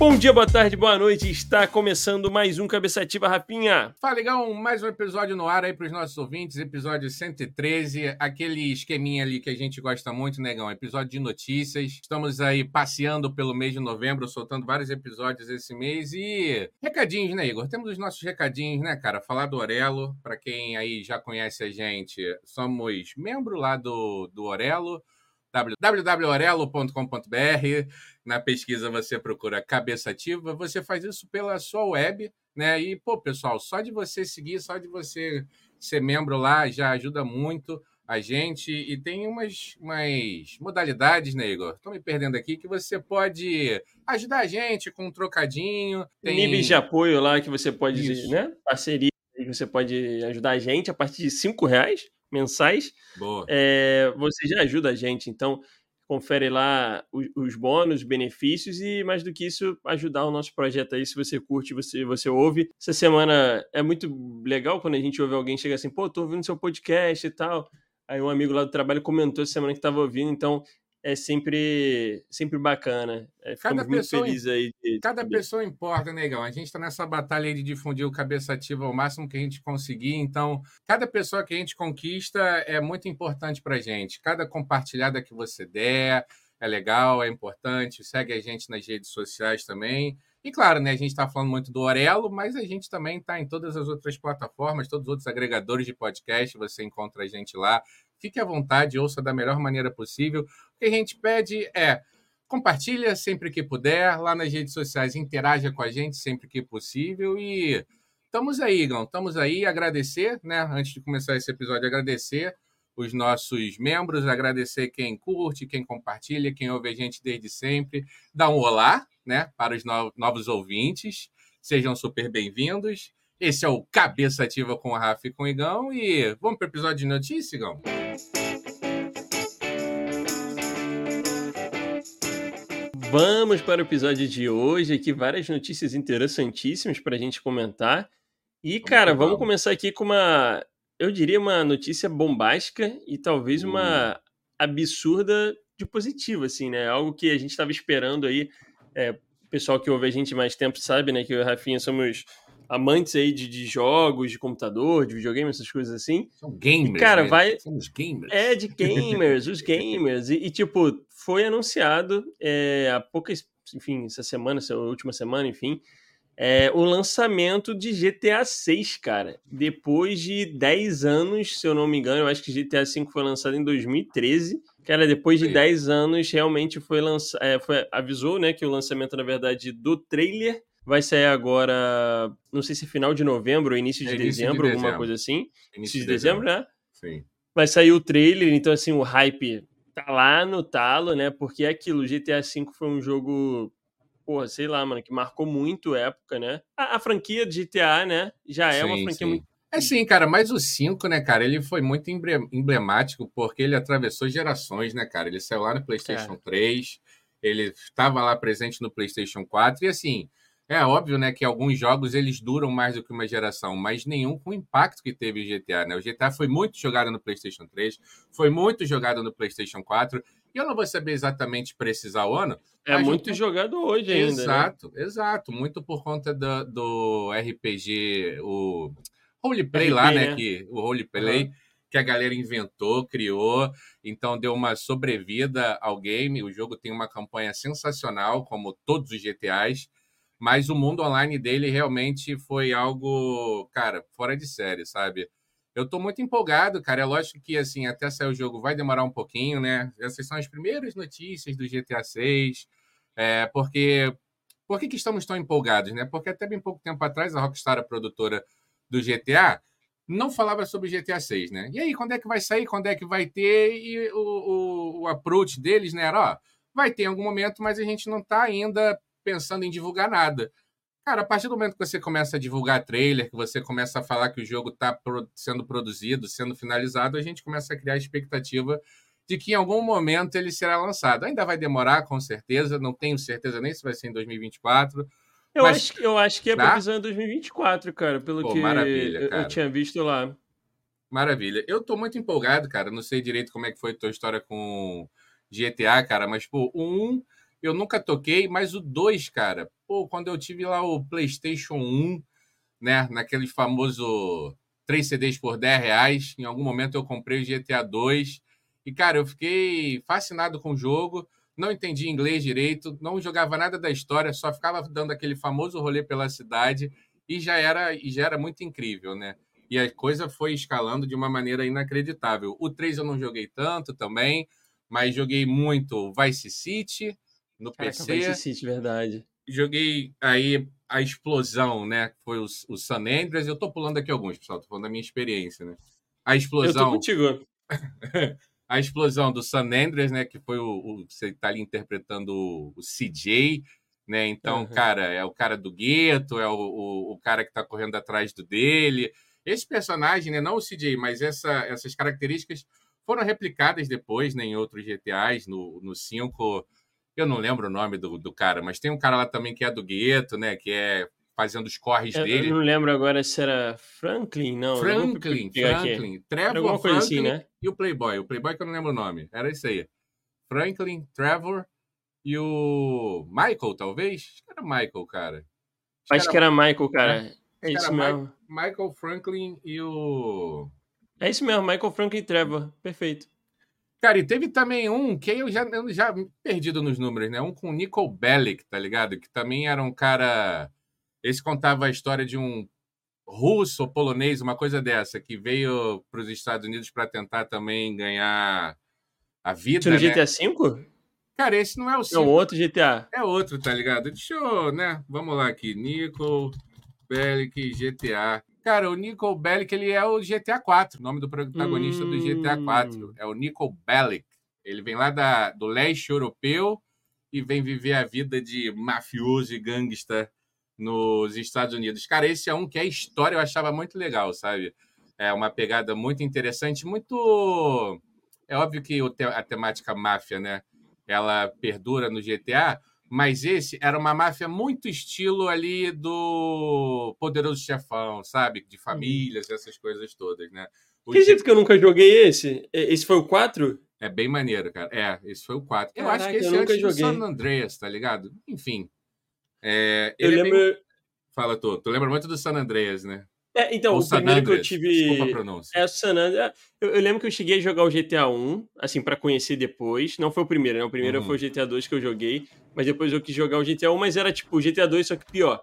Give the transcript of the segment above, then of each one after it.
Bom dia, boa tarde, boa noite. Está começando mais um Cabeçativa Rapinha. Fala, legal, mais um episódio no ar aí para os nossos ouvintes, episódio 113, aquele esqueminha ali que a gente gosta muito, negão, episódio de notícias. Estamos aí passeando pelo mês de novembro, soltando vários episódios esse mês e recadinhos, né, Igor? Temos os nossos recadinhos, né, cara? Falar do Orelo, para quem aí já conhece a gente, somos membro lá do, do Orelo www.orelo.com.br. Na pesquisa você procura cabeça ativa, você faz isso pela sua web, né? E, pô, pessoal, só de você seguir, só de você ser membro lá já ajuda muito a gente. E tem umas, umas modalidades, né, Igor? Estou me perdendo aqui, que você pode ajudar a gente com um trocadinho. Tem níveis de apoio lá que você pode, isso. né? Parceria que você pode ajudar a gente a partir de cinco reais mensais, é, você já ajuda a gente. Então, confere lá os, os bônus, benefícios e, mais do que isso, ajudar o nosso projeto aí. Se você curte, você, você ouve. Essa semana é muito legal quando a gente ouve alguém chegar assim, pô, tô ouvindo seu podcast e tal. Aí um amigo lá do trabalho comentou essa semana que estava ouvindo, então é sempre, sempre bacana. É, cada pessoa, feliz aí. De, cada de... pessoa importa, negão. A gente está nessa batalha de difundir o cabeça ativa ao máximo que a gente conseguir. Então, cada pessoa que a gente conquista é muito importante para gente. Cada compartilhada que você der é legal, é importante. Segue a gente nas redes sociais também. E claro, né, a gente está falando muito do Orelo, mas a gente também está em todas as outras plataformas, todos os outros agregadores de podcast, você encontra a gente lá. Fique à vontade, ouça da melhor maneira possível. O que a gente pede é compartilha sempre que puder, lá nas redes sociais, interaja com a gente sempre que possível e estamos aí, Igão, estamos aí. Agradecer, né, antes de começar esse episódio, agradecer os nossos membros, agradecer quem curte, quem compartilha, quem ouve a gente desde sempre. Dá um olá, né, para os novos ouvintes. Sejam super bem-vindos. Esse é o Cabeça Ativa com a Rafa e com o Igão. E vamos para o episódio de notícia, Igão? Vamos para o episódio de hoje. Aqui várias notícias interessantíssimas para a gente comentar. E, cara, vamos começar aqui com uma eu diria uma notícia bombástica e talvez uma absurda de positivo, assim, né? Algo que a gente estava esperando aí. É, o pessoal que ouve a gente mais tempo sabe, né? Que eu e a Rafinha somos amantes aí de, de, jogos, de computador, de videogame, essas coisas assim. São gamers, e, cara, né? vai... Somos gamers. É, de gamers, os gamers. E, e, tipo, foi anunciado é, há poucas, enfim, essa semana, essa última semana, enfim, é, o lançamento de GTA 6, cara. Depois de 10 anos, se eu não me engano, eu acho que GTA 5 foi lançado em 2013. Cara, depois de Sim. 10 anos, realmente foi lançado. É, foi, avisou, né, que o lançamento, na verdade, do trailer vai sair agora, não sei se final de novembro ou início de, é, início dezembro, de alguma coisa assim. Início, início de, dezembro, dezembro, né? Sim. Vai sair o trailer, então assim, o hype tá lá no talo, né? Porque é aquilo, GTA V foi um jogo porra, sei lá, mano, que marcou muito época, né? A, a franquia de GTA, né, já é sim, uma franquia sim. muito. É sim, cara, mas o 5, né, cara, ele foi muito emblemático porque ele atravessou gerações, né, cara? Ele saiu lá no PlayStation cara. 3, ele estava lá presente no PlayStation 4 e assim. É óbvio, né, que alguns jogos eles duram mais do que uma geração, mas nenhum com o impacto que teve o GTA, né? O GTA foi muito jogado no PlayStation 3, foi muito jogado no PlayStation 4 e eu não vou saber exatamente precisar o ano. É muito gente... jogado hoje ainda. Né? Exato, né? exato. Muito por conta do, do RPG, o Roleplay lá, né? né? Que, o Roleplay uhum. que a galera inventou, criou. Então deu uma sobrevida ao game. O jogo tem uma campanha sensacional, como todos os GTAs. Mas o mundo online dele realmente foi algo, cara, fora de série, sabe? Eu estou muito empolgado, cara. É lógico que, assim, até sair o jogo vai demorar um pouquinho, né? Essas são as primeiras notícias do GTA 6. É, porque. Por que, que estamos tão empolgados, né? Porque até bem pouco tempo atrás, a Rockstar, a produtora do GTA, não falava sobre GTA 6, né? E aí, quando é que vai sair? Quando é que vai ter? E o, o, o approach deles, né? Era, ó, vai ter em algum momento, mas a gente não está ainda pensando em divulgar nada. Cara, a partir do momento que você começa a divulgar trailer, que você começa a falar que o jogo está sendo produzido, sendo finalizado, a gente começa a criar a expectativa de que em algum momento ele será lançado. Ainda vai demorar, com certeza, não tenho certeza nem se vai ser em 2024. Eu, mas... acho, eu acho que é tá? previsão em 2024, cara, pelo Pô, que maravilha, cara. eu tinha visto lá. Maravilha. Eu tô muito empolgado, cara. Não sei direito como é que foi a tua história com GTA, cara, mas, pô, um eu nunca toquei, mas o 2, cara, pô, quando eu tive lá o PlayStation 1, né, naquele famoso 3 CDs por 10 reais, em algum momento eu comprei o GTA 2 e, cara, eu fiquei fascinado com o jogo, não entendi inglês direito, não jogava nada da história, só ficava dando aquele famoso rolê pela cidade e já era, e já era muito incrível, né? E a coisa foi escalando de uma maneira inacreditável. O 3 eu não joguei tanto também, mas joguei muito Vice City no Caraca, PC. Vice City, verdade. Joguei aí a explosão, né? Foi o, o San Andreas. Eu tô pulando aqui alguns, pessoal, tô falando da minha experiência, né? A explosão. Eu tô contigo. a explosão do San Andreas, né? Que foi o, o você tá ali interpretando o, o CJ, né? Então, uhum. cara, é o cara do gueto, é o, o, o, cara que tá correndo atrás do dele. Esse personagem, né? Não o CJ, mas essa, essas características foram replicadas depois né, em outros GTAs, no, no 5. Eu não lembro o nome do, do cara, mas tem um cara lá também que é do gueto, né? Que é fazendo os corres eu, dele. Eu não lembro agora se era Franklin, não. Franklin, Franklin. Trevor Franklin assim, né? e o Playboy. O Playboy que eu não lembro o nome. Era isso aí. Franklin, Trevor e o Michael, talvez? Acho que era Michael, cara. Acho, Acho que, era... que era Michael, cara. É, é isso mesmo. Michael Franklin e o. É isso mesmo, Michael Franklin e Trevor. Perfeito. Cara, e teve também um que eu já, eu já perdido nos números, né? Um com o Nicole Bellic, tá ligado? Que também era um cara. Esse contava a história de um russo ou polonês, uma coisa dessa, que veio para os Estados Unidos para tentar também ganhar a vida. Isso no né? GTA V? Cara, esse não é o 5. É outro GTA. É outro, tá ligado? Deixa eu, né? Vamos lá aqui. Nicole Bellic GTA. Cara, o Nicole Bellic, ele é o GTA 4, o nome do protagonista hum... do GTA 4. É o Nicole Bellic. Ele vem lá da, do leste europeu e vem viver a vida de mafioso e gangsta nos Estados Unidos. Cara, esse é um que a história eu achava muito legal, sabe? É uma pegada muito interessante, muito. É óbvio que a temática máfia, né? ela perdura no GTA, mas esse era uma máfia muito estilo ali do Poderoso Chefão, sabe? De famílias, essas coisas todas, né? O Acredito que eu nunca joguei esse. Esse foi o 4? É bem maneiro, cara. É, esse foi o 4. Eu Caraca, acho que esse é antes joguei. do San Andreas, tá ligado? Enfim. É, eu lembro... É bem... Fala, tu. Tu lembra muito do San Andreas, né? É, então, o, o primeiro que eu tive. Desculpa a pronúncia. É o San Andreas. Eu, eu, lembro que eu cheguei a jogar o GTA 1, assim, para conhecer depois. Não foi o primeiro, né? O primeiro uhum. foi o GTA 2 que eu joguei. Mas depois eu quis jogar o GTA 1, mas era tipo o GTA 2, só que pior.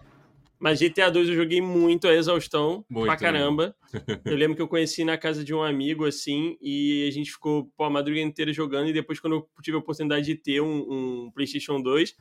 Mas GTA 2 eu joguei muito a exaustão, muito pra caramba. eu lembro que eu conheci na casa de um amigo, assim, e a gente ficou pô, a madrugada inteira jogando. E depois, quando eu tive a oportunidade de ter um, um PlayStation 2,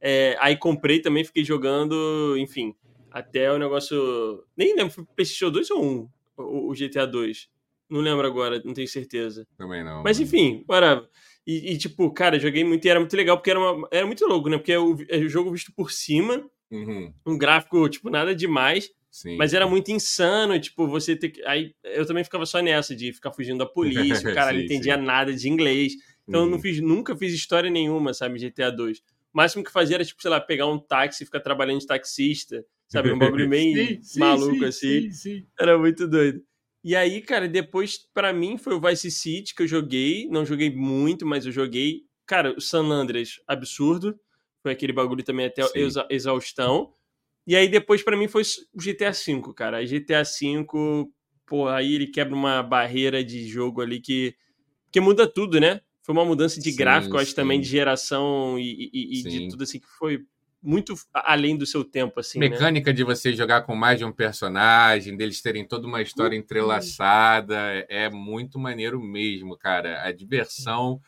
é, aí comprei também, fiquei jogando, enfim até o negócio. Nem lembro, foi PlayStation 2 ou 1? O, o GTA 2. Não lembro agora, não tenho certeza. Também não. Mas enfim, para. E, e, tipo, cara, joguei muito e era muito legal, porque era, uma, era muito louco, né? Porque é o, é o jogo visto por cima, uhum. um gráfico, tipo, nada demais. Sim. Mas era muito insano, tipo, você ter que. Aí eu também ficava só nessa, de ficar fugindo da polícia, o cara sim, não entendia sim. nada de inglês. Então uhum. eu não uhum. fiz, nunca fiz história nenhuma, sabe, GTA 2. O máximo que fazia era, tipo, sei lá, pegar um táxi e ficar trabalhando de taxista sabe? Um bagulho meio sim, maluco sim, assim. Sim, Era muito doido. E aí, cara, depois, para mim, foi o Vice City que eu joguei. Não joguei muito, mas eu joguei. Cara, o San Andreas, absurdo. Foi aquele bagulho também até exa exaustão. E aí, depois, para mim, foi o GTA V, cara. A GTA V, pô, aí ele quebra uma barreira de jogo ali que, que muda tudo, né? Foi uma mudança de gráfico, acho também de geração e, e, e de tudo assim que foi muito além do seu tempo, assim. Né? Mecânica né? de você jogar com mais de um personagem, deles terem toda uma história uhum. entrelaçada, é muito maneiro mesmo, cara. A diversão.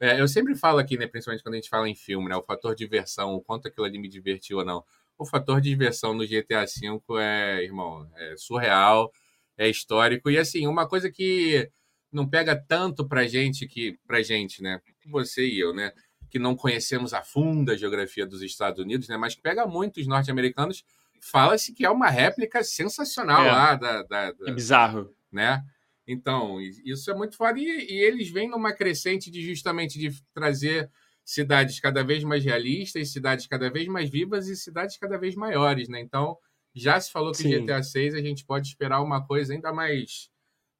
É, eu sempre falo aqui, né, principalmente quando a gente fala em filme, né, o fator diversão, o quanto aquilo ali me divertiu ou não. O fator de diversão no GTA V é, irmão, é surreal, é histórico. E assim, uma coisa que não pega tanto pra gente que. pra gente, né? Você e eu, né? Que não conhecemos a fundo a geografia dos Estados Unidos, né? Mas que pega muitos norte-americanos, fala-se que é uma réplica sensacional é. lá da, da, da, É bizarro. Né? Então, isso é muito foda. E, e, eles vêm numa crescente de justamente de trazer cidades cada vez mais realistas, cidades cada vez mais vivas e cidades cada vez maiores, né? Então, já se falou que Sim. GTA 6 a gente pode esperar uma coisa ainda mais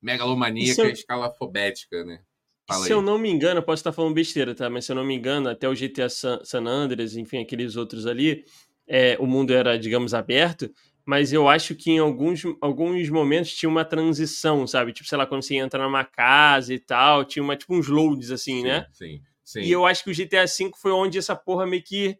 megalomaníaca, é... escalafobética, né? Fala se aí. eu não me engano, eu posso estar falando besteira, tá? Mas se eu não me engano, até o GTA San, San Andreas, enfim, aqueles outros ali, é, o mundo era, digamos, aberto, mas eu acho que em alguns, alguns momentos tinha uma transição, sabe? Tipo, sei lá, quando você entra numa casa e tal, tinha uma, tipo uns loads assim, sim, né? Sim, sim. E eu acho que o GTA V foi onde essa porra meio que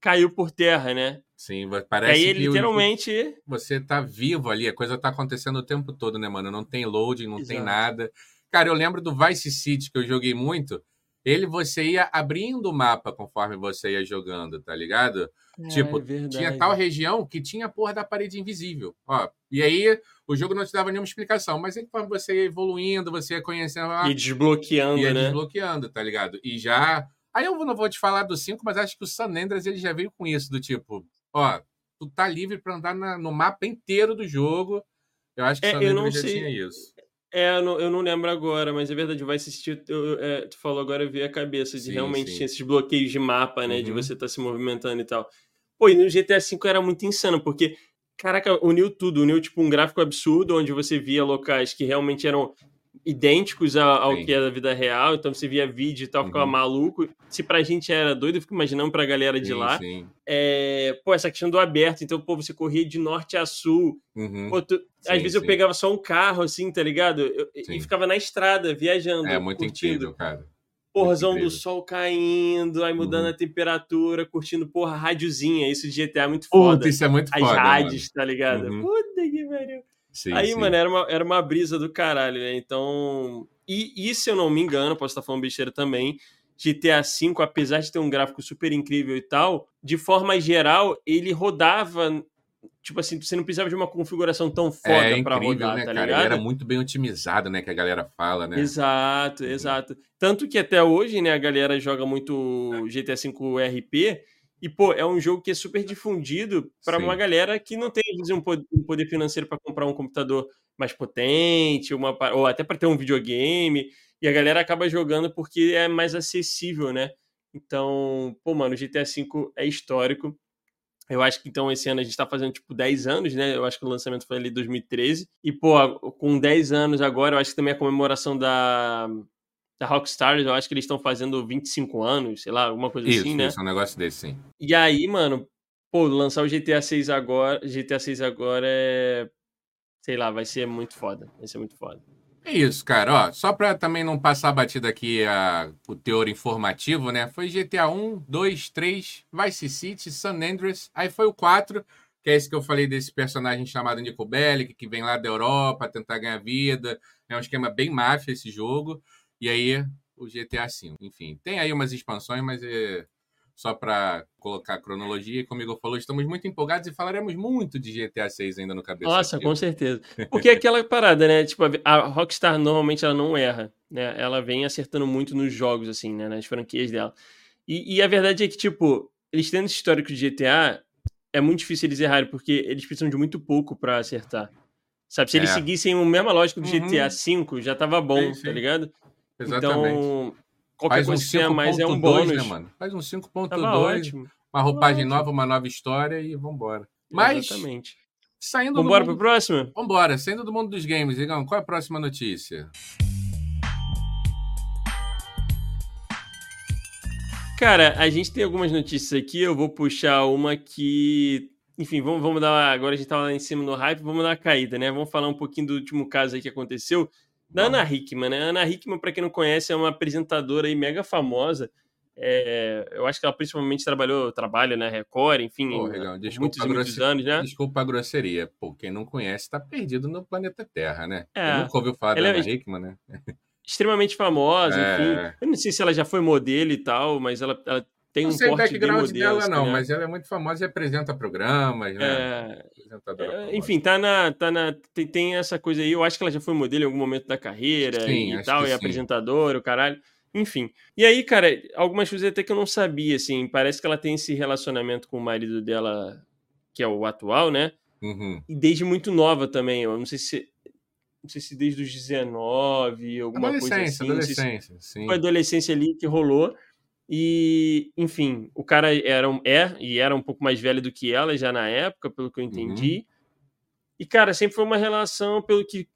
caiu por terra, né? Sim, parece aí, que literalmente você tá vivo ali, a coisa tá acontecendo o tempo todo, né, mano? Não tem loading, não Exato. tem nada. Cara, eu lembro do Vice City que eu joguei muito. Ele você ia abrindo o mapa conforme você ia jogando, tá ligado? É, tipo, é tinha tal região que tinha a porra da parede invisível. Ó, e aí o jogo não te dava nenhuma explicação, mas conforme você ia evoluindo, você ia conhecendo. E desbloqueando, ia né? desbloqueando, tá ligado? E já. Aí eu não vou te falar do 5, mas acho que o San Andreas ele já veio com isso, do tipo, ó, tu tá livre para andar na, no mapa inteiro do jogo. Eu acho que o é, San Andreas já sei. tinha isso. É, eu não, eu não, lembro agora, mas é verdade, vai assistir. Eu, é, tu falou agora, eu vi a cabeça de sim, realmente sim. tinha esses bloqueios de mapa, né? Uhum. De você estar tá se movimentando e tal. Pô, e no GTA V era muito insano, porque, caraca, uniu tudo, uniu tipo um gráfico absurdo, onde você via locais que realmente eram idênticos ao, que é da vida real, então você via vídeo e tal, ficava uhum. maluco. Se pra gente era doido, eu fico imaginando pra galera de sim, lá. Sim. É, pô, essa questão do aberto, então, pô, você corria de norte a sul. Uhum. Pô, tu, sim, às vezes eu pegava só um carro, assim, tá ligado? Eu, e ficava na estrada, viajando. É muito curtindo. incrível, cara. Porrazão do sol caindo, aí mudando uhum. a temperatura, curtindo, porra, rádiozinha. Isso de GTA é muito foda. Puta, isso é muito As foda. As rádios, tá ligado? Uhum. Puta que pariu. Sim, Aí, sim. mano, era uma, era uma brisa do caralho, né? Então. E, e se eu não me engano, posso estar falando besteira também, GTA V, apesar de ter um gráfico super incrível e tal, de forma geral, ele rodava. Tipo assim, você não precisava de uma configuração tão foda é, para rodar, né, tá cara? ligado? Ele era muito bem otimizado, né? Que a galera fala, né? Exato, uhum. exato. Tanto que até hoje, né, a galera joga muito GTA V RP e, pô, é um jogo que é super difundido para uma galera que não tem, um poder financeiro para comprar um computador mais potente, uma, ou até para ter um videogame. E a galera acaba jogando porque é mais acessível, né? Então, pô, mano, o GTA V é histórico. Eu acho que então esse ano a gente tá fazendo tipo 10 anos, né? Eu acho que o lançamento foi ali em 2013. E, pô, com 10 anos agora, eu acho que também a comemoração da, da Rockstar, eu acho que eles estão fazendo 25 anos, sei lá, alguma coisa isso, assim, né? Isso, um negócio desse, sim. E aí, mano, pô, lançar o GTA 6 agora, GTA 6 agora é sei lá, vai ser muito foda, vai ser muito foda. É isso, cara, ó, só para também não passar batida aqui a, o teor informativo, né? Foi GTA 1, 2, 3, Vice City, San Andreas, aí foi o 4, que é esse que eu falei desse personagem chamado Nico Bellic, que vem lá da Europa tentar ganhar vida. É um esquema bem máfia esse jogo. E aí o GTA V. Enfim, tem aí umas expansões, mas é só para colocar a cronologia. E como o Igor falou, estamos muito empolgados e falaremos muito de GTA 6 ainda no cabeça. Nossa, com certeza. Porque é aquela parada, né? Tipo, a Rockstar normalmente ela não erra, né? Ela vem acertando muito nos jogos, assim, né? Nas franquias dela. E, e a verdade é que, tipo, eles tendo esse histórico de GTA, é muito difícil eles errarem, porque eles precisam de muito pouco para acertar. Sabe, se eles é. seguissem a mesma lógica do GTA V, já tava bom, sim, sim. tá ligado? Exatamente. Então, qualquer Faz coisa um mais é um bônus. Né, mano? Faz um 5.2, uma roupagem ótimo. nova, uma nova história e vambora. Mas, Exatamente. saindo vambora do mundo... pro próximo? Vambora, saindo do mundo dos games, Igão, qual é a próxima notícia? Cara, a gente tem algumas notícias aqui, eu vou puxar uma que enfim, vamos, vamos dar. Agora a gente tá lá em cima no hype, vamos dar uma caída, né? Vamos falar um pouquinho do último caso aí que aconteceu. Da Ana Hickman, né? Ana Hickman, para quem não conhece, é uma apresentadora aí mega famosa. É, eu acho que ela principalmente trabalhou, trabalha na Record, enfim, Pô, muitos e muitos anos, né? Desculpa a grosseria. Pô, quem não conhece tá perdido no planeta Terra, né? É, Quem nunca ouviu falar da Ana é... Hickman, né? Extremamente famosa, é... enfim. Eu não sei se ela já foi modelo e tal, mas ela, ela tem não um sei o background dela, não, né? mas ela é muito famosa e apresenta programas, né? É... é enfim, tá na, tá na. Tem, tem, essa coisa aí. Eu acho que ela já foi modelo em algum momento da carreira sim, e tal, e sim. apresentadora, o caralho. Enfim. E aí, cara, algumas coisas até que eu não sabia, assim. Parece que ela tem esse relacionamento com o marido dela, que é o atual, né? Uhum. E desde muito nova também. Eu não sei se não sei se desde os 19, alguma coisa assim. Adolescência, se sim. Foi adolescência ali que rolou. E, enfim, o cara era, é e era um pouco mais velho do que ela já na época, pelo que eu entendi. Uhum. E, cara, sempre foi uma relação, pelo que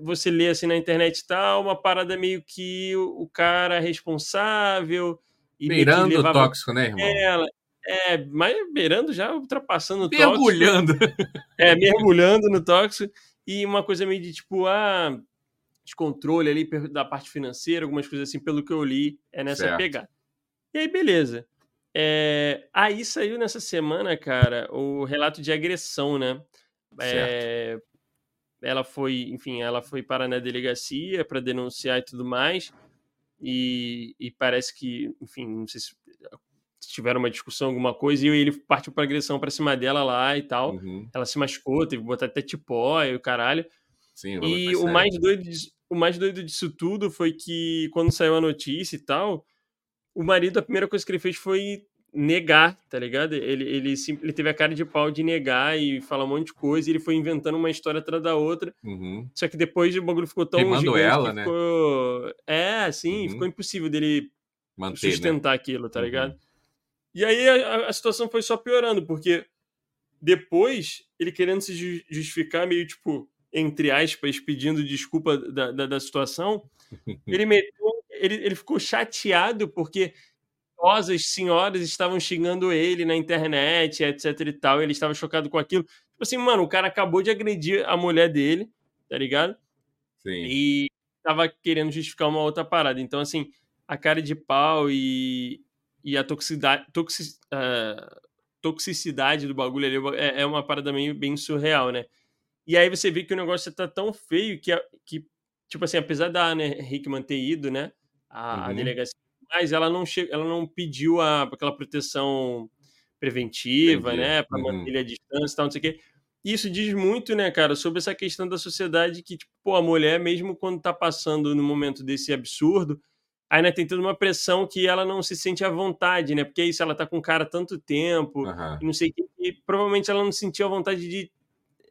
você lê assim na internet e tal, uma parada meio que o, o cara responsável. E beirando o tóxico, né, irmão? Ela. É, mas beirando já, ultrapassando o tóxico. Mergulhando. É, mergulhando no tóxico. E uma coisa meio de tipo, ah, descontrole ali da parte financeira, algumas coisas assim, pelo que eu li, é nessa certo. pegada. E aí, beleza. É, aí saiu nessa semana, cara, o relato de agressão, né? É, ela foi, enfim, ela foi parar na delegacia para denunciar e tudo mais. E, e, parece que, enfim, não sei se tiveram uma discussão, alguma coisa, e ele partiu para agressão para cima dela lá e tal. Uhum. Ela se machucou, teve que botar até tipó e o caralho. Sim, e o mais, doido, o mais doido disso tudo foi que quando saiu a notícia e tal, o marido, a primeira coisa que ele fez foi negar, tá ligado? Ele, ele, ele teve a cara de pau de negar e falar um monte de coisa, e ele foi inventando uma história atrás da outra. Uhum. Só que depois o bagulho ficou tão Queimando gigante ela, né? ficou... É, assim, uhum. ficou impossível dele Manter, né? sustentar né? aquilo, tá uhum. ligado? E aí a, a, situação foi só piorando, porque depois ele querendo se justificar, meio tipo, entre aspas, pedindo desculpa da, da, da situação, ele meteu, ele, ele ficou chateado porque idosas senhoras estavam xingando ele na internet, etc e tal, e ele estava chocado com aquilo. Tipo assim, mano, o cara acabou de agredir a mulher dele, tá ligado? Sim. E tava querendo justificar uma outra parada. Então, assim, a cara de pau e, e a toxicidade, toxic, uh, toxicidade do bagulho ali é, é, uma parada meio bem surreal, né? E aí você vê que o negócio tá tão feio que, que tipo assim, apesar da Ana Hickman ter ido, né, a, uhum. a delegacia mas ela não, che... ela não pediu a... aquela proteção preventiva, Entendi. né, para uhum. manter a distância e tal, não sei o quê. Isso diz muito, né, cara, sobre essa questão da sociedade que, tipo, pô, a mulher, mesmo quando tá passando no momento desse absurdo, ainda tem toda uma pressão que ela não se sente à vontade, né? Porque é isso, ela tá com o cara tanto tempo, uhum. não sei o que, e provavelmente ela não sentiu a vontade de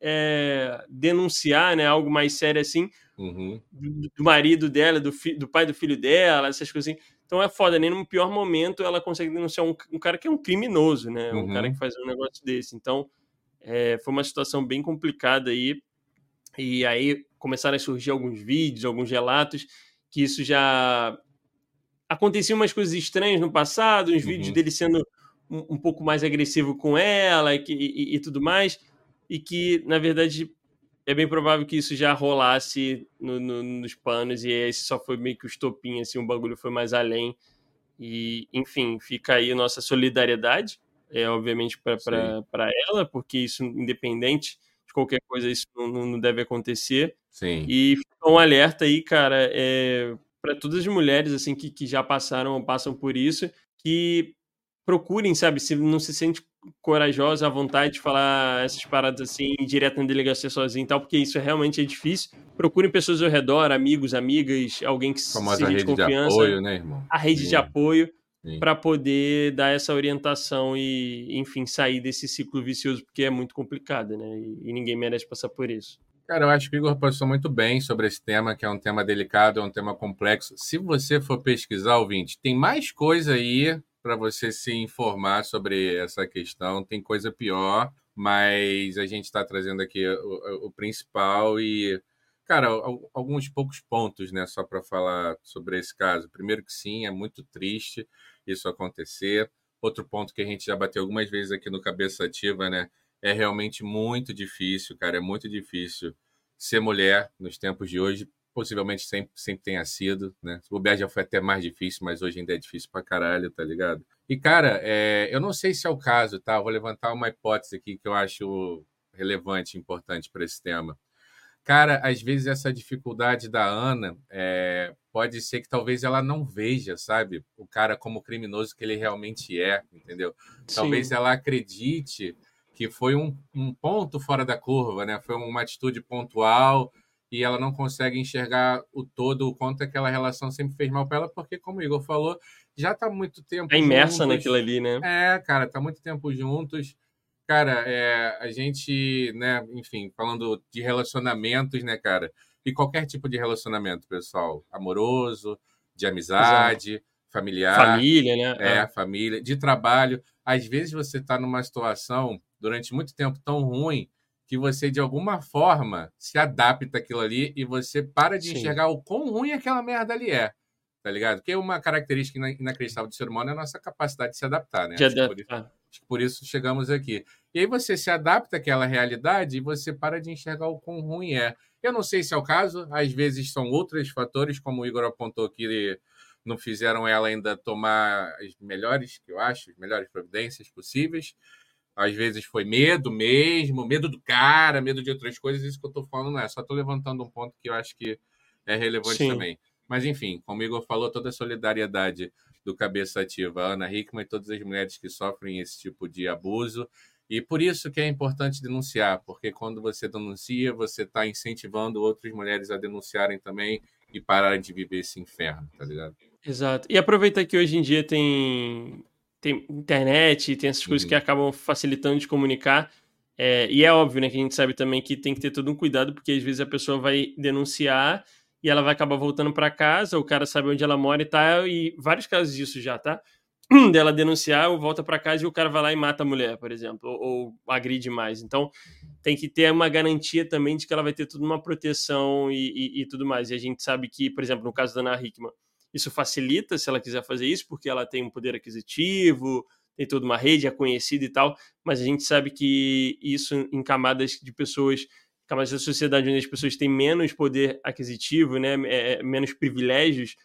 é, denunciar, né, algo mais sério assim, uhum. do, do, marido dela, do, fi, do pai do filho dela, essas coisas assim. Então é foda, nem no pior momento ela consegue denunciar um, um cara que é um criminoso, né? Um cara uhum. que faz um negócio desse. Então é, foi uma situação bem complicada aí. E aí começaram a surgir alguns vídeos, alguns relatos, que isso já acontecia umas coisas estranhas no passado, uns uhum. vídeos dele sendo um, um, pouco mais agressivo com ela e, e, e tudo mais, e que, na verdade, é bem provável que isso já rolasse no, no, nos panos e esse só foi meio que o estopim, assim, o bagulho foi mais além. E, enfim, fica aí nossa solidariedade, é, obviamente, para ela, porque isso, independente de qualquer coisa, isso não, não deve acontecer. Sim. E fica um alerta aí, cara, é, para todas as mulheres, assim, que, que já passaram ou passam por isso, que procurem, sabe, se não se sente corajosa, à vontade de falar essas paradas assim, direto na delegacia sozinho e tal, porque isso realmente é difícil. Procurem pessoas ao redor, amigos, amigas, alguém que Famosa seja de confiança. De apoio, né, irmão? A rede Sim. de apoio para poder dar essa orientação e, enfim, sair desse ciclo vicioso, porque é muito complicado, né? E, e ninguém merece passar por isso. Cara, eu acho que o Igor passou muito bem sobre esse tema, que é um tema delicado, é um tema complexo. Se você for pesquisar, ouvinte, tem mais coisa aí para você se informar sobre essa questão. Tem coisa pior, mas a gente está trazendo aqui o, o, principal e, cara, alguns poucos pontos, né, só para falar sobre esse caso. Primeiro que sim, é muito triste isso acontecer. Outro ponto que a gente já bateu algumas vezes aqui no Cabeça Ativa, né, é realmente muito difícil, cara, é muito difícil ser mulher nos tempos de hoje possivelmente sempre, sempre tenha sido, né? O BR já foi até mais difícil, mas hoje ainda é difícil pra caralho, tá ligado? E, cara, é, eu não sei se é o caso, tá? Eu vou levantar uma hipótese aqui que eu acho relevante, importante para esse tema. Cara, às vezes essa dificuldade da Ana é, pode ser que talvez ela não veja, sabe? O cara como criminoso que ele realmente é, entendeu? Sim. Talvez ela acredite que foi um, um ponto fora da curva, né? Foi uma atitude pontual, e ela não consegue enxergar o todo, o quanto aquela relação sempre fez mal para ela, porque, como o Igor falou, já está muito tempo. É imersa juntos. naquilo ali, né? É, cara, tá muito tempo juntos. Cara, é, a gente, né, enfim, falando de relacionamentos, né, cara? E qualquer tipo de relacionamento, pessoal, amoroso, de amizade, Exato. familiar. Família, né? É, é, família, de trabalho. Às vezes você está numa situação durante muito tempo tão ruim que você, de alguma forma, se adapta àquilo ali e você para de Sim. enxergar o quão ruim aquela merda ali é. Tá ligado? Porque uma característica inacreditável do ser humano é a nossa capacidade de se adaptar, né? De adaptar. Acho que por isso chegamos aqui. E aí você se adapta àquela realidade e você para de enxergar o quão ruim é. Eu não sei se é o caso, às vezes são outros fatores, como o Igor apontou que não fizeram ela ainda tomar as melhores, que eu acho, as melhores providências possíveis. Às vezes foi medo mesmo, medo do cara, medo de outras coisas. Isso que eu estou falando não é. Só estou levantando um ponto que eu acho que é relevante Sim. também. Mas, enfim, como o Igor falou, toda a solidariedade do Cabeça Ativa, Ana Hickman e todas as mulheres que sofrem esse tipo de abuso. E por isso que é importante denunciar, porque quando você denuncia, você está incentivando outras mulheres a denunciarem também e pararem de viver esse inferno, tá ligado? Exato. E aproveitar que hoje em dia tem, tem internet, tem essas coisas uhum. que acabam facilitando de comunicar. É, e é óbvio, né, que a gente sabe também que tem que ter todo um cuidado, porque às vezes a pessoa vai denunciar e ela vai acabar voltando para casa, o cara sabe onde ela mora e tal, e vários casos disso já, tá? Dela denunciar, ou volta para casa e o cara vai lá e mata a mulher, por exemplo, ou, ou, agride mais. Então, tem que ter uma garantia também de que ela vai ter toda uma proteção e, e, e tudo mais. E a gente sabe que, por exemplo, no caso da Ana Hickman, isso facilita se ela quiser fazer isso, porque ela tem um poder aquisitivo, tem toda uma rede, é conhecida e tal, mas a gente sabe que isso em camadas de pessoas camadas da sociedade onde as pessoas têm menos poder aquisitivo, né, é, é, menos privilégios,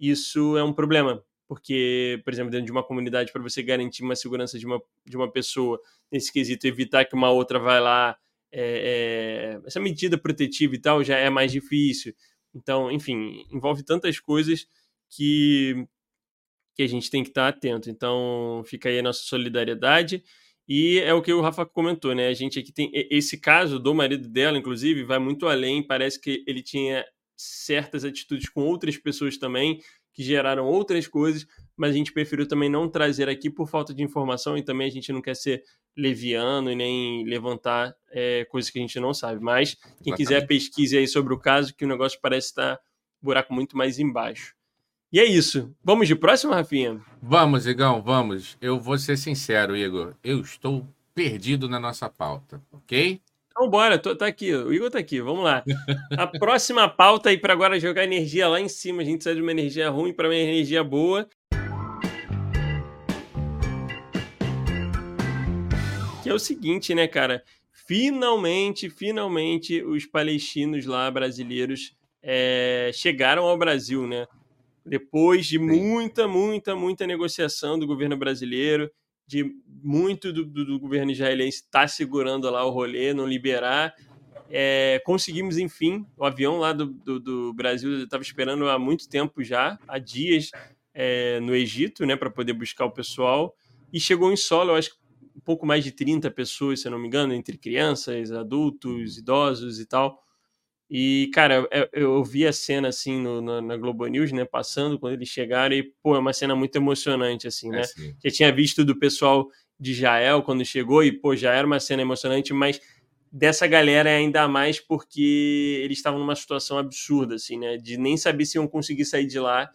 isso é um problema. Porque, por exemplo, dentro de uma comunidade, para você garantir uma segurança de uma, de uma pessoa, nesse quesito, evitar que uma outra vai lá, é, é, essa medida protetiva e tal já é mais difícil. Então, enfim, envolve tantas coisas que, que a gente tem que estar atento. Então, fica aí a nossa solidariedade. E é o que o Rafa comentou, né? A gente aqui tem esse caso do marido dela, inclusive, vai muito além. Parece que ele tinha certas atitudes com outras pessoas também que geraram outras coisas, mas a gente preferiu também não trazer aqui por falta de informação e também a gente não quer ser leviano e nem levantar é, coisas que a gente não sabe. Mas quem quiser pesquise aí sobre o caso, que o negócio parece estar um buraco muito mais embaixo. E é isso. Vamos de próximo, Rafinha? Vamos, Igão, vamos. Eu vou ser sincero, Igor. Eu estou perdido na nossa pauta, ok? Então bora, tô, tá aqui, o Igor tá aqui, vamos lá. A próxima pauta aí para agora jogar energia lá em cima. A gente sai de uma energia ruim para uma energia boa. Que é o seguinte, né, cara? Finalmente, finalmente, os palestinos lá brasileiros é, chegaram ao Brasil, né? Depois de muita, muita, muita negociação do governo brasileiro, de muito do, do, do governo israelense estar tá segurando lá o rolê, não liberar. É, conseguimos, enfim, o avião lá do, do, do Brasil estava esperando há muito tempo já, há dias, é, no Egito, né, para poder buscar o pessoal, e chegou em solo, eu acho que um pouco mais de 30 pessoas, se eu não me engano, entre crianças, adultos, idosos e tal. E, cara, eu, eu vi a cena, assim, no, na, na, Globo News, né, passando, quando eles chegaram, e, pô, é uma cena muito emocionante, assim, é, né? É, Já tinha visto do pessoal de Jael quando chegou, e, pô, já era uma cena emocionante, mas dessa galera é ainda mais porque eles estavam numa situação absurda, assim, né? De nem saber se iam conseguir sair de lá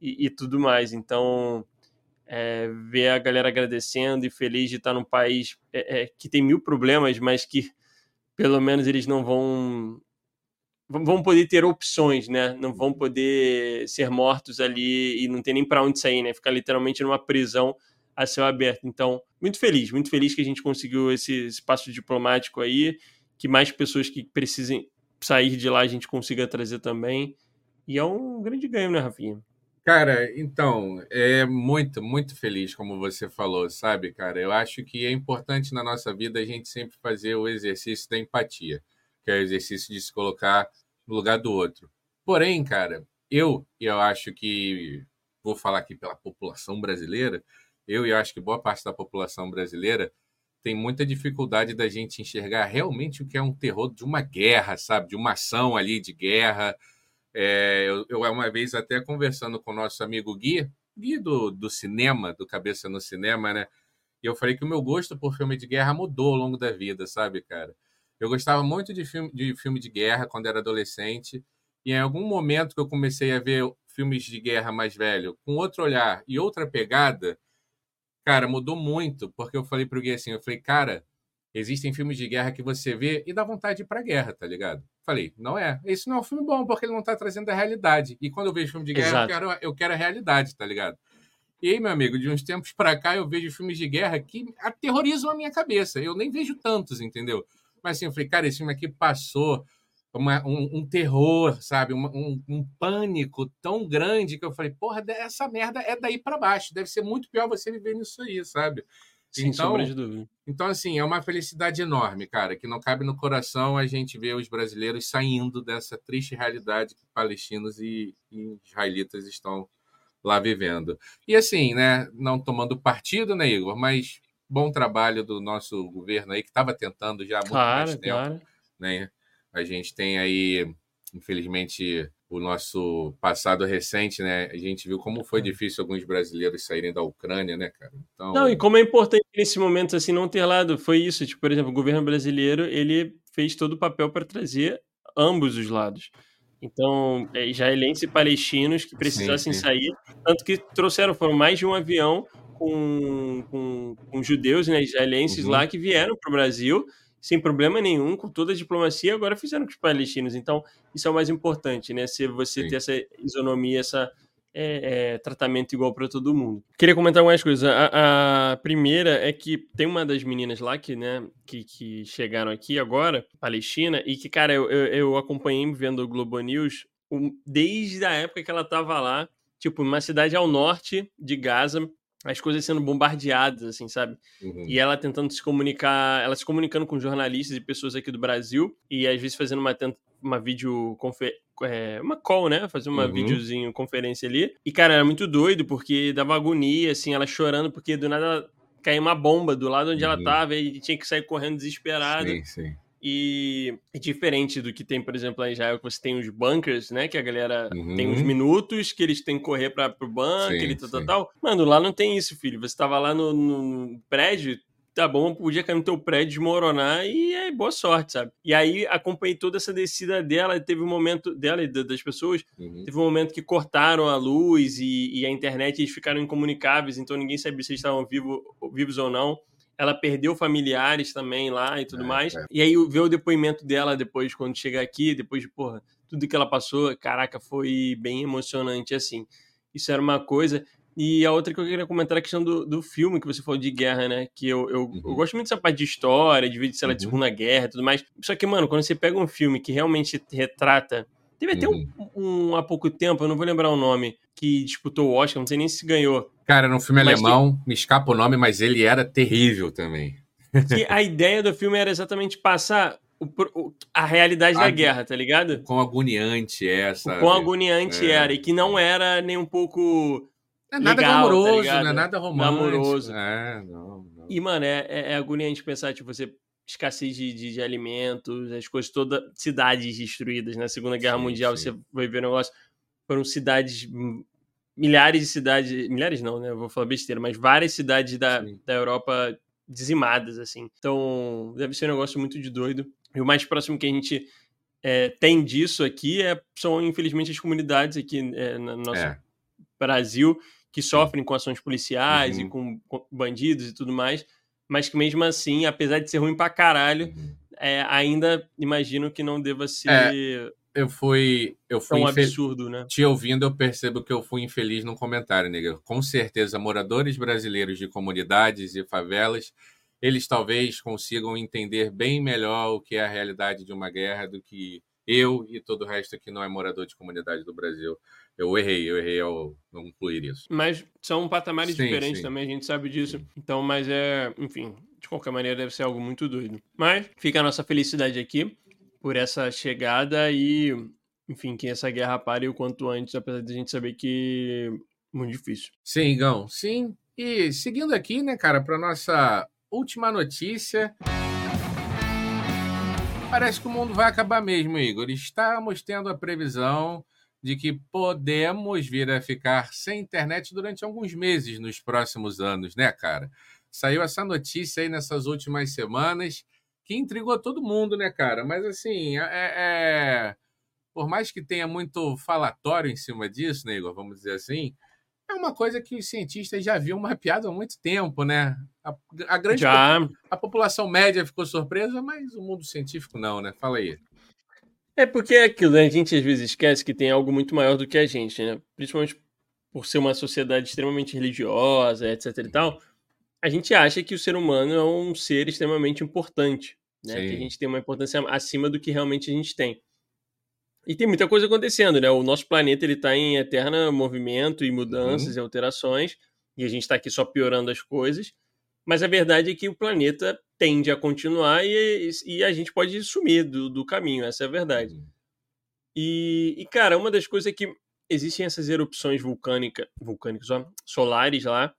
e, e tudo mais. Então, é, ver a galera agradecendo e feliz de estar num país é, é, que tem mil problemas, mas que pelo menos eles não vão vão poder ter opções, né? Não vão poder ser mortos ali e não ter nem para onde sair, né? Ficar literalmente numa prisão a céu aberto. Então, muito feliz, muito feliz que a gente conseguiu esse espaço diplomático aí, que mais pessoas que precisem sair de lá a gente consiga trazer também. E é um grande ganho, né, Rafinha? Cara, então, é muito, muito feliz, como você falou, sabe, cara? Eu acho que é importante na nossa vida a gente sempre fazer o exercício da empatia que é o exercício de se colocar no lugar do outro. Porém, cara, eu, e eu acho que vou falar aqui pela população brasileira, eu e eu acho que boa parte da população brasileira tem muita dificuldade da gente enxergar realmente o que é um terror de uma guerra, sabe? De uma ação ali de guerra. É, eu, eu, uma vez até conversando com o nosso amigo Gui, Gui do, do cinema, do Cabeça no Cinema, né? E eu falei que o meu gosto por filme de guerra mudou ao longo da vida, sabe, cara? Eu gostava muito de filme, de filme de guerra quando era adolescente. E em algum momento que eu comecei a ver filmes de guerra mais velho, com outro olhar e outra pegada, cara, mudou muito, porque eu falei pro Gui assim, eu falei, cara, existem filmes de guerra que você vê e dá vontade de ir pra guerra, tá ligado? Falei, não é. Esse não é um filme bom, porque ele não tá trazendo a realidade. E quando eu vejo filme de guerra, eu quero, eu quero a realidade, tá ligado? E aí, meu amigo, de uns tempos para cá eu vejo filmes de guerra que aterrorizam a minha cabeça. Eu nem vejo tantos, entendeu? Mas assim, eu falei, cara, esse filme aqui passou uma, um, um, terror, sabe? Um, um, um, pânico tão grande que eu falei, porra, essa merda é daí para baixo. Deve ser muito pior você viver nisso aí, sabe? Sim, então, de dúvida. Então, assim, é uma felicidade enorme, cara, que não cabe no coração a gente ver os brasileiros saindo dessa triste realidade que palestinos e, e israelitas estão lá vivendo. E assim, né, não tomando partido, né, Igor, mas bom trabalho do nosso governo aí que estava tentando já há muito claro, mais tempo, claro. né? A gente tem aí, infelizmente, o nosso passado recente, né? A gente viu como foi difícil alguns brasileiros saírem da Ucrânia, né, cara? Então... Não, e como é importante nesse momento assim não ter lado, foi isso, tipo, por exemplo, o governo brasileiro, ele fez todo o papel para trazer ambos os lados. Então, é, israelenses e palestinos que precisassem sim, sim. sair, tanto que trouxeram, foram mais de um avião com, com, com judeus né, israelenses uhum. lá que vieram para o Brasil sem problema nenhum, com toda a diplomacia, agora fizeram com os palestinos. Então, isso é o mais importante, né? Se você sim. ter essa isonomia, essa é, é, tratamento igual para todo mundo. Queria comentar algumas coisas. A, a, primeira é que tem uma das meninas lá que, né, que, que chegaram aqui agora, Palestina, e que, cara, eu, eu, eu acompanhei vendo o Globo News desde a época que ela estava lá, tipo, uma cidade ao norte de Gaza, as coisas sendo bombardeadas, assim, sabe? Uhum. E ela tentando se comunicar, ela se comunicando com jornalistas e pessoas aqui do Brasil, e às vezes fazendo uma, uma vídeo é, uma call, né? Fazer uma uhum. videozinho, conferência ali. E, cara, era muito doido, porque dava agonia, assim, ela chorando, porque do nada caiu uma bomba do lado onde uhum. ela tava e tinha que sair correndo desesperada. Sim, sim. E diferente do que tem, por exemplo, lá em Israel, que você tem os bunkers, né? Que a galera uhum. tem uns minutos que eles têm que correr para pro bunker sim, e tal, tal, tal. Mano, lá não tem isso, filho. Você tava lá no, no prédio, tá bom, podia cair no teu prédio, desmoronar e é boa sorte, sabe? E aí acompanhei toda essa descida dela, teve um momento dela e das pessoas, uhum. teve um momento que cortaram a luz e, e, a internet eles ficaram incomunicáveis, então ninguém sabia se eles estavam vivo, vivos ou não. Ela perdeu familiares também lá e tudo é, mais. É. E aí ver o depoimento dela depois, quando chega aqui, depois de, porra, tudo que ela passou, caraca, foi bem emocionante assim. Isso era uma coisa. E a outra que eu queria comentar é a questão do, do filme que você falou de guerra, né? Que eu, eu, uhum. eu gosto muito dessa parte de história, de sei lá, de. Segunda Guerra e tudo mais. Só que, mano, quando você pega um filme que realmente retrata. Teve até uhum. um, um, há pouco tempo, eu não vou lembrar o nome, que disputou o Oscar, não sei nem se ganhou. Cara, era um filme alemão, que... me escapa o nome, mas ele era terrível também. Que a ideia do filme era exatamente passar o, o, a realidade a, da guerra, tá ligado? Quão agoniante é essa. Quão agoniante é. era, e que não era nem um pouco é nada legal, tá glamouroso, tá não é nada romântico. Glamouroso. É, não, não. E, mano, é, é, é agoniante pensar, tipo, você escassez de, de, de, alimentos, as coisas todas, cidades destruídas. Na né? Segunda Guerra sim, Mundial, sim. você vai ver o negócio, foram cidades, milhares de cidades, milhares não, né? Eu vou falar besteira, mas várias cidades da, da Europa dizimadas, assim. Então, deve ser um negócio muito de doido. E o mais próximo que a gente é, tem disso aqui é, são, infelizmente, as comunidades aqui é, no nosso é. Brasil, que sofrem com ações policiais uhum. e com, com, bandidos e tudo mais, mas que mesmo assim, apesar de ser ruim pra caralho, uhum. é, ainda imagino que não deva ser. É, eu fui. Eu fui um absurdo, né? Te ouvindo, eu percebo que eu fui infeliz no comentário, nega. Com certeza, moradores brasileiros de comunidades e favelas, eles talvez consigam entender bem melhor o que é a realidade de uma guerra do que eu e todo o resto que não é morador de comunidade do Brasil eu errei, eu errei ao não incluir isso. Mas são patamares sim, diferentes sim. também, a gente sabe disso. Então, mas é, enfim, de qualquer maneira deve ser algo muito doido. Mas fica a nossa felicidade aqui por essa chegada e, enfim, que essa guerra pare o quanto antes, apesar de a gente saber que é muito difícil. Sim, Igão, sim. E seguindo aqui, né, cara, para nossa última notícia. Parece que o mundo vai acabar mesmo, Igor. Estamos tendo a previsão de que podemos vir a ficar sem internet durante alguns meses nos próximos anos, né, cara? Saiu essa notícia aí nessas últimas semanas que intrigou todo mundo, né, cara? Mas assim, é, é... por mais que tenha muito falatório em cima disso, né, Igor? Vamos dizer assim, é uma coisa que os cientistas já viam mapeado há muito tempo, né? A, a grande já. a população média ficou surpresa, mas o mundo científico não, né? Fala aí. É porque é aquilo, né? A gente às vezes esquece que tem algo muito maior do que a gente, né? Principalmente por ser uma sociedade extremamente religiosa, etc e tal. A gente acha que o ser humano é um ser extremamente importante, né? Sim. Que a gente tem uma importância acima do que realmente a gente tem. E tem muita coisa acontecendo, né? O nosso planeta ele está em eterno movimento e mudanças uhum. e alterações, e a gente está aqui só piorando as coisas. Mas a verdade é que o planeta tende a continuar e, e a gente pode sumir do, do caminho, essa é a verdade. Uhum. E, e, cara, uma das coisas é que existem essas erupções vulcânica, vulcânicas, ó, solares lá,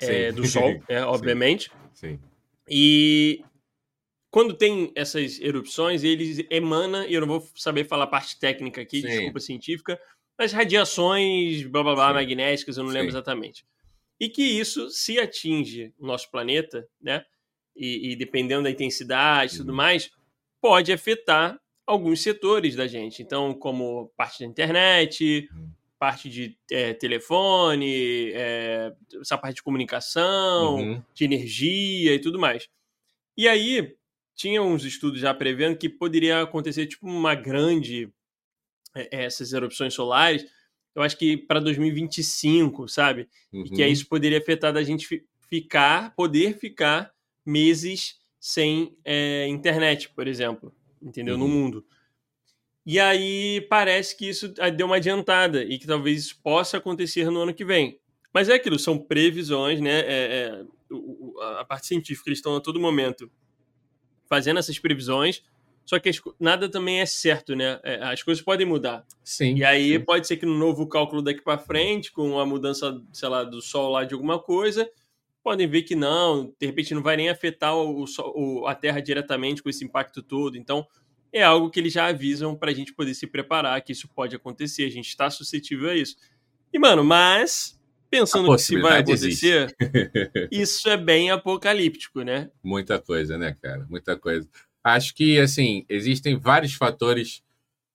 é, do Sol, é, obviamente. Sim. Sim. E quando tem essas erupções, eles emanam, e eu não vou saber falar a parte técnica aqui, Sim. desculpa científica, mas radiações, blá blá blá, magnéticas, eu não lembro exatamente. E que isso, se atinge o nosso planeta, né? E, e dependendo da intensidade e tudo uhum. mais, pode afetar alguns setores da gente. Então, como parte da internet, parte de é, telefone, é, essa parte de comunicação, uhum. de energia e tudo mais. E aí, tinha uns estudos já prevendo que poderia acontecer tipo uma grande é, essas erupções solares. Eu acho que para 2025, sabe? Uhum. E que uhum. isso poderia afetar da gente ficar, poder ficar meses sem é, internet, por exemplo, entendeu? Uhum. No mundo. E aí parece que isso deu uma adiantada e que talvez isso possa acontecer no ano que vem. Mas é aquilo, são previsões, né? É, é, a parte científica, eles estão a todo momento fazendo essas previsões, só que nada também é certo, né? É, as coisas podem mudar. Sim. E aí sim. pode ser que no novo cálculo daqui para frente, com a mudança, sei lá, do sol lá de alguma coisa, podem ver que não, de repente não vai nem afetar o, o a Terra diretamente com esse impacto todo. Então, é algo que eles já avisam para a gente poder se preparar, que isso pode acontecer. A gente está suscetível a isso. E, mano, mas pensando que se vai acontecer, isso é bem apocalíptico, né? Muita coisa, né, cara? Muita coisa. Acho que, assim, existem vários fatores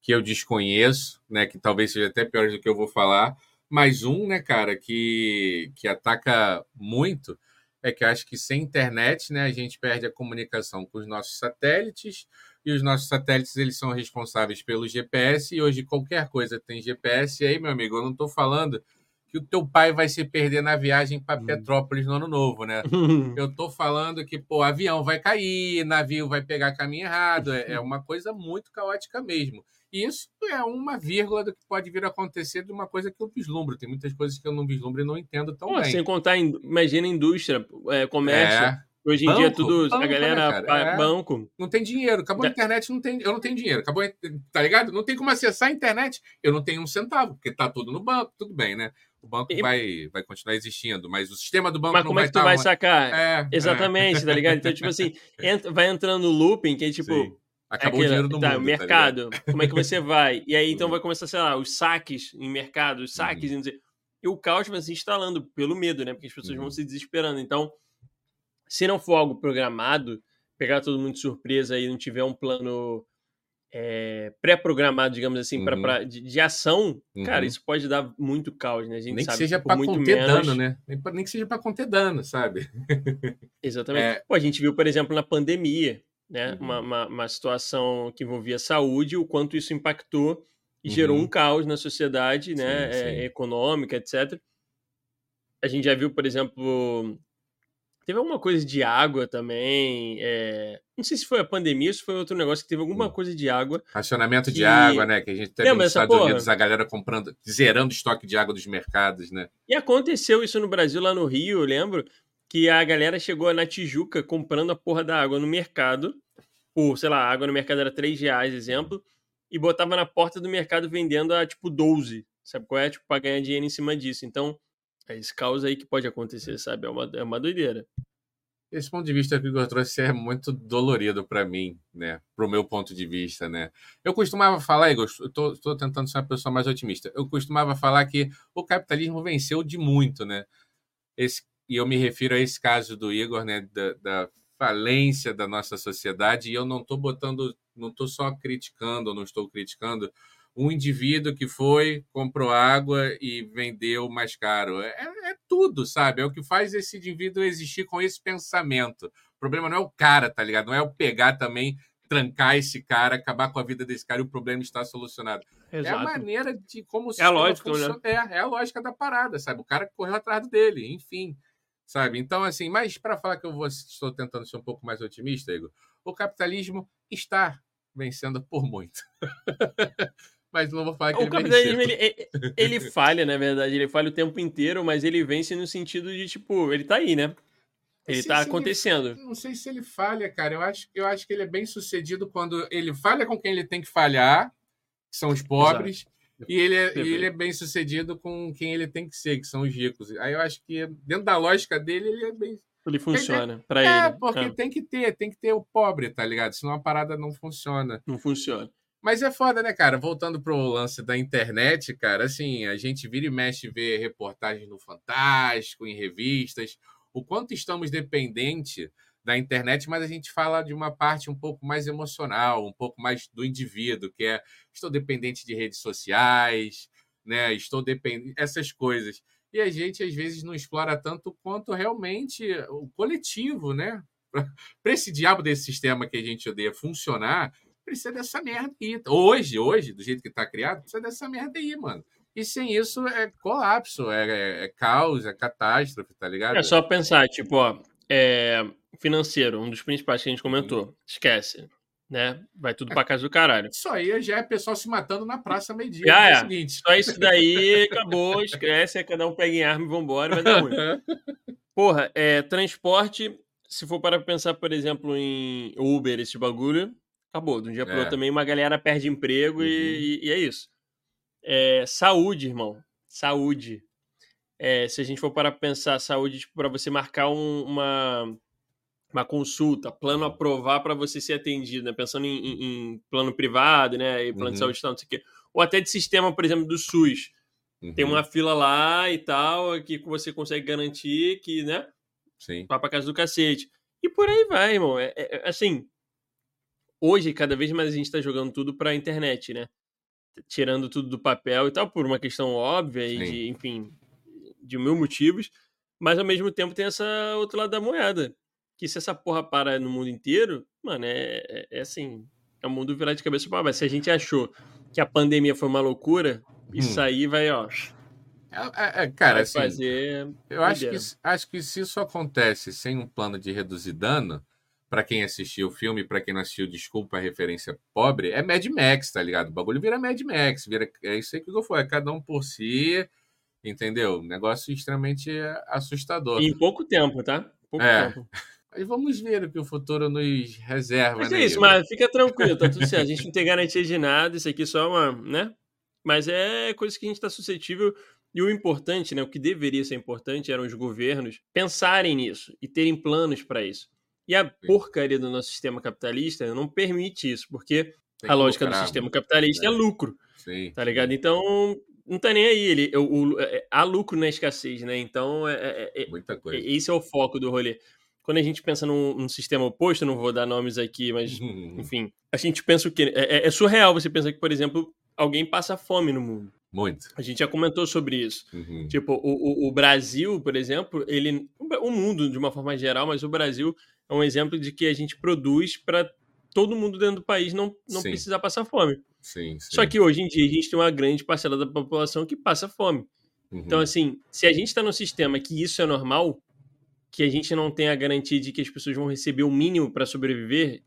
que eu desconheço, né, que talvez seja até pior do que eu vou falar, mas um, né, cara, que, que ataca muito é que acho que sem internet, né, a gente perde a comunicação com os nossos satélites, e os nossos satélites eles são responsáveis pelo GPS, e hoje qualquer coisa tem GPS, e aí, meu amigo, eu não estou falando que o teu pai vai se perder na viagem para hum. Petrópolis no ano novo, né? Eu tô falando que, pô, avião vai cair, navio vai pegar caminho errado, é, é uma coisa muito caótica mesmo. E isso é uma vírgula do que pode vir a acontecer de uma coisa que eu vislumbro. Tem muitas coisas que eu não vislumbro e não entendo tão Pô, bem. Sem contar, imagina indústria, é, comércio. É. Hoje em banco, dia tudo, banco, a galera né, é. banco. Não tem dinheiro, acabou a internet, não tem, eu não tenho dinheiro, acabou, tá ligado? Não tem como acessar a internet, eu não tenho um centavo, porque tá tudo no banco, tudo bem, né? O banco e... vai, vai continuar existindo, mas o sistema do banco mas não como é que tu vai sacar? É, Exatamente, é. tá ligado? Então, tipo assim, entra, vai entrando no looping, que é tipo... Sim. Acabou é o dinheiro do tá, mundo. Tá mercado, tá como é que você vai? E aí, então, vai começar, sei lá, os saques em mercado, os saques, uhum. e, e o caos vai se instalando pelo medo, né? Porque as pessoas uhum. vão se desesperando. Então, se não for algo programado, pegar todo mundo de surpresa e não tiver um plano é, pré-programado, digamos assim, uhum. pra, pra de, de, ação, uhum. cara, isso pode dar muito caos, né? A gente nem sabe que seja para conter menos... dano, né? Nem, nem que seja para conter dano, sabe? Exatamente. É... Pô, a gente viu, por exemplo, na pandemia, né? Uhum. Uma, uma, uma, situação que envolvia saúde, o quanto isso impactou e gerou um uhum. caos na sociedade, né? Sim, sim. É, econômica, etc. A gente já viu, por exemplo, Teve alguma coisa de água também. É... Não sei se foi a pandemia ou se foi outro negócio que teve alguma hum. coisa de água. Racionamento que... de água, né? Que a gente teve Lembra nos Estados porra? Unidos a galera comprando, zerando o estoque de água dos mercados, né? E aconteceu isso no Brasil, lá no Rio, eu lembro, que a galera chegou na Tijuca comprando a porra da água no mercado. Por, sei lá, a água no mercado era 3 reais, exemplo, e botava na porta do mercado vendendo a tipo 12. Sabe qual é? Tipo, pra ganhar dinheiro em cima disso. Então, é esse caos aí que pode acontecer, sabe? É uma, é uma doideira. Esse ponto de vista que o Igor trouxe é muito dolorido para mim, né? Pro meu ponto de vista, né? Eu costumava falar, Igor, estou tentando ser uma pessoa mais otimista. Eu costumava falar que o capitalismo venceu de muito, né? Esse, e eu me refiro a esse caso do Igor, né? Da, da falência da nossa sociedade. E eu não estou botando, não estou só criticando, não estou criticando um indivíduo que foi, comprou água e vendeu mais caro. É, é, tudo, sabe? É o que faz esse indivíduo existir com esse pensamento. O problema não é o cara, tá ligado? Não é o pegar também, trancar esse cara, acabar com a vida desse cara e o problema está solucionado. Exato. É a maneira de como É a lógica, né? funciona. né? É, é a lógica da parada, sabe? O cara correu atrás dele, enfim. Sabe? Então, assim, mas para falar que eu vou, estou tentando ser um pouco mais otimista, Igor, o capitalismo está vencendo por muito. mas não vou falar que o ele capitalismo ele, ele, falha, na verdade, ele falha o tempo inteiro, mas ele vence no sentido de tipo, ele tá aí, né? Ele tá acontecendo. Ele, não sei se ele falha, cara. Eu acho, eu acho que ele é bem sucedido quando ele falha com quem ele tem que falhar, que são os pobres, Exato. e ele, é, e ele é bem sucedido com quem ele tem que ser, que são os ricos. Aí eu acho que, dentro da lógica dele, ele é bem. Ele funciona para é, ele. É, porque é. tem que ter, tem que ter o pobre, tá ligado? Senão a parada não funciona. Não funciona. Mas é foda, né, cara? Voltando pro lance da internet, cara, assim, a gente vira e mexe vê reportagens no Fantástico, em revistas, o quanto estamos dependentes da internet, mas a gente fala de uma parte um pouco mais emocional, um pouco mais do indivíduo, que é estou dependente de redes sociais, né? Estou dependente essas coisas. E a gente às vezes não explora tanto quanto realmente o coletivo, né? Para esse diabo desse sistema que a gente odeia funcionar, precisa dessa merda aí. Hoje, hoje, do jeito que está criado, precisa dessa merda aí, mano. E sem isso é colapso, é, é, é caos, é catástrofe, tá ligado? É só pensar, tipo, ó, é, financeiro, um dos principais que a gente comentou. Esquece. Né? Vai tudo pra casa do caralho. Isso aí já é pessoal se matando na praça meio-dia. Já é. Seguinte. Só isso daí, acabou, esquece, é cada um pega em arma e vambora, vai dar ruim. Porra, é, transporte, se for para pensar, por exemplo, em Uber, esse bagulho, acabou. De um dia para é. outro também uma galera perde emprego uhum. e, e, é isso. É, saúde, irmão. Saúde. É, se a gente for para pensar saúde, tipo, para você marcar um, uma, uma consulta, plano aprovar para você ser atendido, né? Pensando em, em, em, plano privado, né? E plano uhum. de saúde, não sei o quê. Ou até de sistema, por exemplo, do SUS. Uhum. Tem uma fila lá e tal, que você consegue garantir que, né? Sim. Vai pra casa do cacete. E por aí vai, irmão. É, é, é assim, hoje, cada vez mais a gente está jogando tudo para a internet, né? Tirando tudo do papel e tal, por uma questão óbvia Sim. e de, enfim, de mil motivos. Mas ao mesmo tempo tem essa outro lado da moeda. Que se essa porra para no mundo inteiro, mano, é, é, é assim. É o um mundo virar de cabeça para baixo. Se a gente achou que a pandemia foi uma loucura, hum. isso aí vai, ó. É, é, é cara, assim, fazer. Eu acho que, acho que se isso acontece sem um plano de reduzir dano, para quem assistiu o filme, para quem não assistiu, desculpa a referência pobre, é Mad Max, tá ligado? O bagulho vira Mad Max, vira, é isso aí que eu falei, é cada um por si, entendeu? Negócio extremamente assustador. E em pouco tempo, tá? Pouco é. tempo. Mas vamos ver o que o futuro nos reserva, mas né? É isso, mas fica tranquilo, tá tudo certo. A gente não tem garantia de nada, isso aqui só é uma, né? Mas é coisa que a gente está suscetível. E o importante, né? O que deveria ser importante eram os governos pensarem nisso e terem planos para isso. E a porcaria do nosso sistema capitalista não permite isso, porque a lógica lucrar, do sistema capitalista é, é lucro. Sim. Tá ligado? Então, não tá nem aí. Ele, o, o, é, há lucro na escassez, né? Então, é, é, é Muita coisa. esse é o foco do rolê. Quando a gente pensa num, num sistema oposto, não vou dar nomes aqui, mas, enfim, a gente pensa o quê? É, é, surreal você pensar que, por exemplo, alguém passa fome no mundo. Muito. A gente já comentou sobre isso. Uhum. Tipo, o, o, o, Brasil, por exemplo, ele. O mundo, de uma forma geral, mas o Brasil é um exemplo de que a gente produz para todo mundo dentro do país não, não precisar passar fome. Sim, sim. Só que hoje em dia a gente tem uma grande parcela da população que passa fome. Uhum. Então, assim, se a gente está num sistema que isso é normal, que a gente não tem a garantia de que as pessoas vão receber o mínimo para sobreviver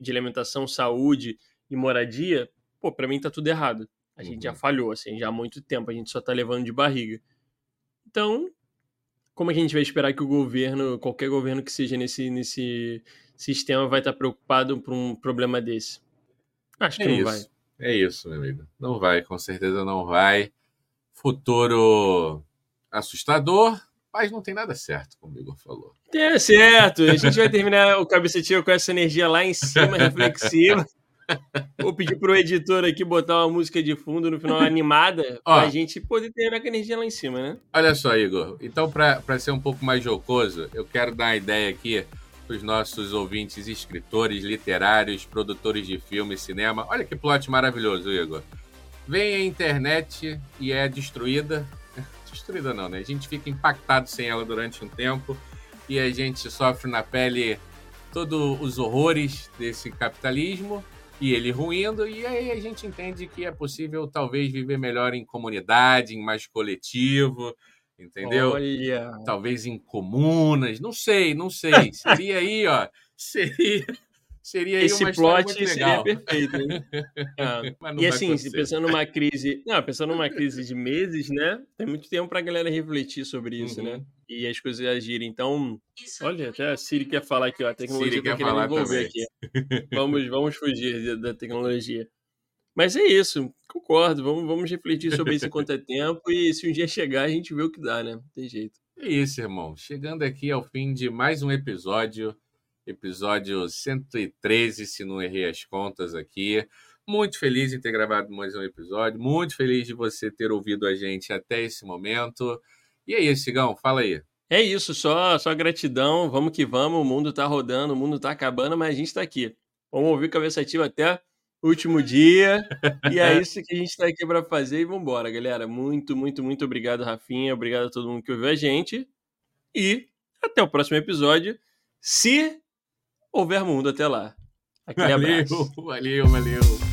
de alimentação, saúde e moradia, pô, para mim tá tudo errado. A uhum. gente já uhum. falhou, assim, já há muito tempo, a gente só tá levando de barriga. Então, como é que a gente vai esperar que o governo, qualquer governo que seja nesse, nesse sistema, vai estar preocupado por um problema desse? Acho que é não isso. vai. É isso, meu amigo. Não vai, com certeza não vai. Futuro assustador, mas não tem nada certo, como o Igor falou. É certo. A gente vai terminar o cabeçatinho com essa energia lá em cima, reflexiva. Vou pedir pro editor aqui botar uma música de fundo no final animada Ó, pra gente poder ter a energia lá em cima, né? Olha só, Igor. Então, para ser um pouco mais jocoso, eu quero dar uma ideia aqui para os nossos ouvintes, escritores, literários, produtores de filme e cinema. Olha que plot maravilhoso, Igor. vem a internet e é destruída. Destruída não, né? A gente fica impactado sem ela durante um tempo e a gente sofre na pele todos os horrores desse capitalismo e ele ruindo, e aí a gente entende que é possível talvez viver melhor em comunidade, em mais coletivo, entendeu? Olha. Talvez em comunas, não sei, não sei. Seria aí, ó, seria Seria aí Esse uma plot seria perfeito, hein? Ah. E assim, se pensando numa crise. Não, pensando numa crise de meses, né? Tem muito tempo pra galera refletir sobre isso, né? uhum. né? E as coisas agirem. Então, olha, até a Siri quer falar aqui, ó. A tecnologia Siri tá querendo envolver também. aqui. Vamos, vamos fugir da tecnologia. Mas é isso, concordo. Vamos, vamos refletir sobre isso enquanto é tempo. E se um dia chegar, a gente vê o que dá, né? Tem jeito. É isso, irmão. Chegando aqui ao fim de mais um episódio episódio 113, se não errei as contas aqui. Muito feliz em ter gravado mais um episódio, muito feliz de você ter ouvido a gente até esse momento. E aí, Sigão, fala aí. É isso, só, só gratidão, vamos que vamos, o mundo tá rodando, o mundo tá acabando, mas a gente tá aqui. Vamos ouvir Cabeça Ativa até o último dia, e é isso que a gente tá aqui para fazer e vambora, galera. Muito, muito, muito obrigado, Rafinha, obrigado a todo mundo que ouviu a gente, e até o próximo episódio. Se houver mundo até lá. Aquele valeu, abraço. Valeu, valeu.